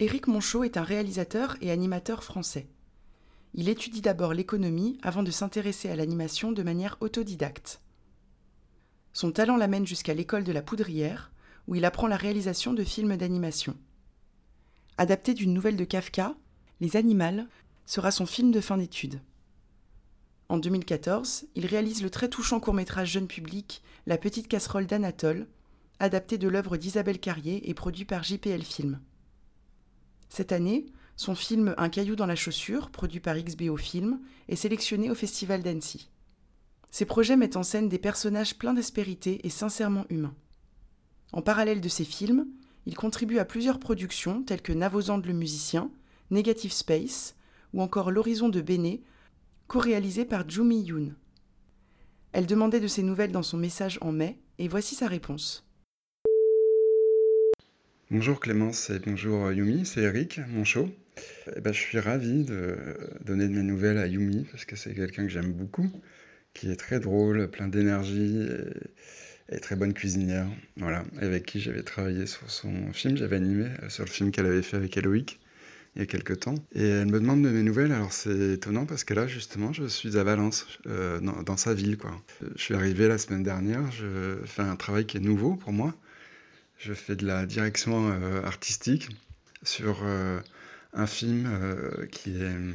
Éric Monchot est un réalisateur et animateur français. Il étudie d'abord l'économie avant de s'intéresser à l'animation de manière autodidacte. Son talent l'amène jusqu'à l'école de la Poudrière, où il apprend la réalisation de films d'animation. Adapté d'une nouvelle de Kafka, Les Animales sera son film de fin d'études. En 2014, il réalise le très touchant court-métrage jeune public La petite casserole d'Anatole, adapté de l'œuvre d'Isabelle Carrier et produit par JPL Film. Cette année, son film Un caillou dans la chaussure, produit par XBO Film, est sélectionné au Festival d'Annecy. Ses projets mettent en scène des personnages pleins d'aspérité et sincèrement humains. En parallèle de ses films, il contribue à plusieurs productions telles que Navosand le musicien, Negative Space ou encore L'horizon de Béné, co-réalisé par Jumi Yoon. Elle demandait de ses nouvelles dans son message en mai, et voici sa réponse. Bonjour Clémence et bonjour Yumi, c'est Eric, mon show. Eh ben, je suis ravi de donner de mes nouvelles à Yumi parce que c'est quelqu'un que j'aime beaucoup, qui est très drôle, plein d'énergie et, très bonne cuisinière. Voilà, avec qui j'avais travaillé sur son film, j'avais animé euh, sur le film qu'elle avait fait avec Eloïc il y a quelques temps. Et elle me demande de mes nouvelles, alors c'est étonnant parce que là justement je suis à Valence, euh, dans, sa ville. Quoi. Je suis arrivé la semaine dernière, je fais un travail qui est nouveau pour moi. Je fais de la direction euh, artistique sur un film euh, qui est euh,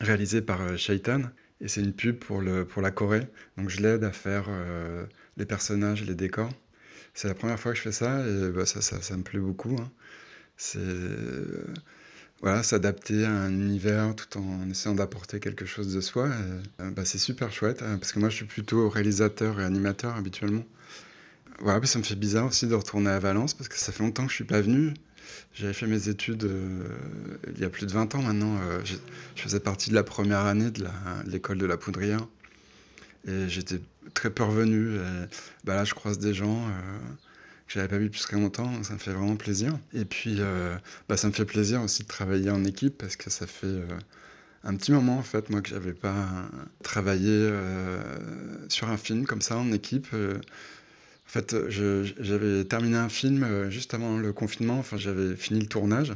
réalisé par euh, Shaitan et c'est une pub pour, le, pour la Corée. Donc je l'aide à faire les personnages, les décors. C'est la première fois que je fais ça et bah, ça, ça, ça, me plaît beaucoup. Hein. C'est voilà, s'adapter à un univers tout en essayant d'apporter quelque chose de soi. bah, c'est super chouette hein, parce que moi je suis plutôt réalisateur et animateur habituellement. Voilà, ça me fait bizarre aussi de retourner à Valence parce que ça fait longtemps que je suis pas venu. J'avais fait mes études euh, il y a plus de 20 ans maintenant. Euh, je faisais partie de la première année de l'école de, la Poudrière. Et j'étais très peu revenu. bah là, je croise des gens euh, que j'avais pas vu depuis très longtemps. Ça me fait vraiment plaisir. Et puis, bah, ça me fait plaisir aussi de travailler en équipe parce que ça fait un petit moment en fait moi que j'avais pas travaillé sur un film comme ça en équipe en fait, j'avais terminé un film euh, juste avant le confinement, enfin j'avais fini le tournage.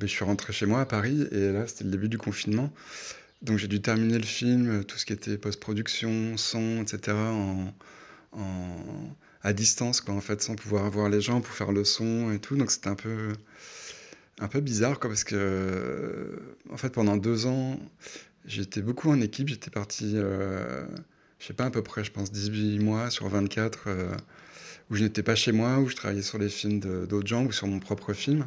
je suis rentré chez moi à Paris et là c'était le début du confinement. Donc j'ai dû terminer le film, euh, tout ce qui était post-production, son, etc. à distance, quoi, en fait, sans pouvoir voir les gens pour faire le son et tout. Donc c'était un peu, un peu bizarre, quoi, parce que, en fait, pendant deux ans, j'étais beaucoup en équipe. J'étais parti euh, je sais pas, à peu près, je pense 18 mois sur 24 euh, où je n'étais pas chez moi, où je travaillais sur les films d'autres gens ou sur mon propre film.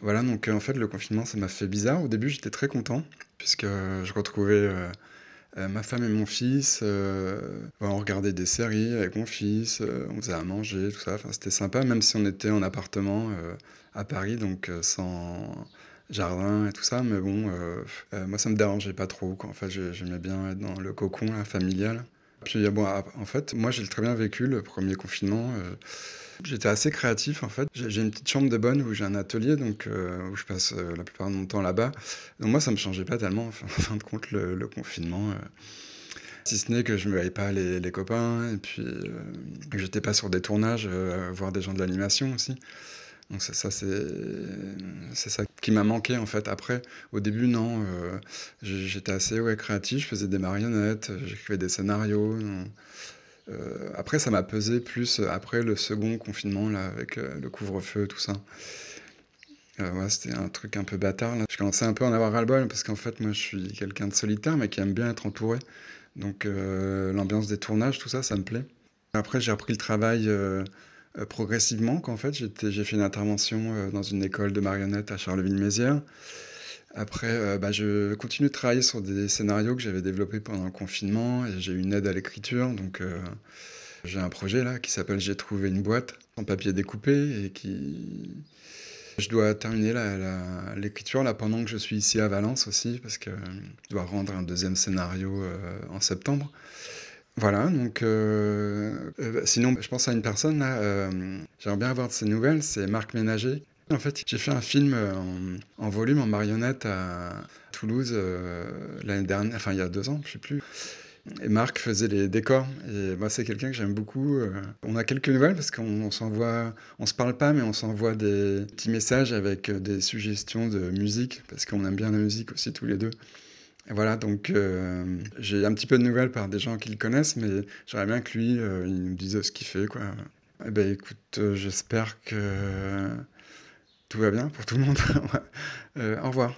Voilà, donc euh, en fait, le confinement, ça m'a fait bizarre. Au début, j'étais très content, puisque je retrouvais euh, ma femme et mon fils. on regardait des séries avec mon fils, on faisait à manger, tout ça. Enfin, c'était sympa, même si on était en appartement à Paris, donc sans jardin et tout ça, mais bon, euh, euh, moi ça me dérangeait pas trop. Quoi. J'aimais bien être dans le cocon familial. Puis bon, en fait, moi j'ai très bien vécu le premier confinement. Euh, j'étais assez créatif en fait. J'ai une petite chambre de bonne où j'ai un atelier, donc où je passe la plupart de mon temps là-bas. Donc moi ça me changeait pas tellement en fin de compte le, confinement. Si ce n'est que je ne me voyais pas les, les, copains et puis que j'étais pas sur des tournages, voir des gens de l'animation aussi. Donc ça, ça c'est ça qui m'a manqué en fait. Après, au début, non, euh, j'étais assez ouais, créatif, je faisais des marionnettes, j'écrivais des scénarios. Euh, après, ça m'a pesé plus après le second confinement là, avec euh, le couvre-feu, tout ça. ouais, c'était un truc un peu bâtard. Là. Je commençais un peu à en avoir ras-le-bol parce qu'en fait, moi, je suis quelqu'un de solitaire, mais qui aime bien être entouré. Donc, l'ambiance des tournages, tout ça, ça me plaît. Après, j'ai repris le travail progressivement qu'en fait j'ai fait une intervention euh, dans une école de marionnettes à Charleville-Mézières. Après, euh, bah, je continue de travailler sur des scénarios que j'avais développés pendant le confinement et j'ai eu une aide à l'écriture. Donc, j'ai un projet là qui s'appelle J'ai trouvé une boîte en papier découpé et qui, Je dois terminer l'écriture là pendant que je suis ici à Valence aussi, parce que je dois rendre un deuxième scénario en septembre. Voilà, donc sinon, je pense à une personne là, j'aimerais bien avoir de ses nouvelles, c'est Marc Ménager. En fait, j'ai fait un film en, volume, en marionnette à Toulouse l'année dernière, enfin il y a deux ans, je sais plus. Et Marc faisait les décors. Et moi, c'est quelqu'un que j'aime beaucoup. Euh. On a quelques nouvelles parce qu'on s'envoie, on se parle pas, mais on s'envoie des petits messages avec euh, des suggestions de musique parce qu'on aime bien la musique aussi tous les deux. Voilà, donc euh, j'ai un petit peu de nouvelles par des gens qui le connaissent, mais j'aimerais bien que lui, il nous dise ce qu'il fait, quoi. Eh ben, écoute, j'espère que tout va bien pour tout le monde. au revoir.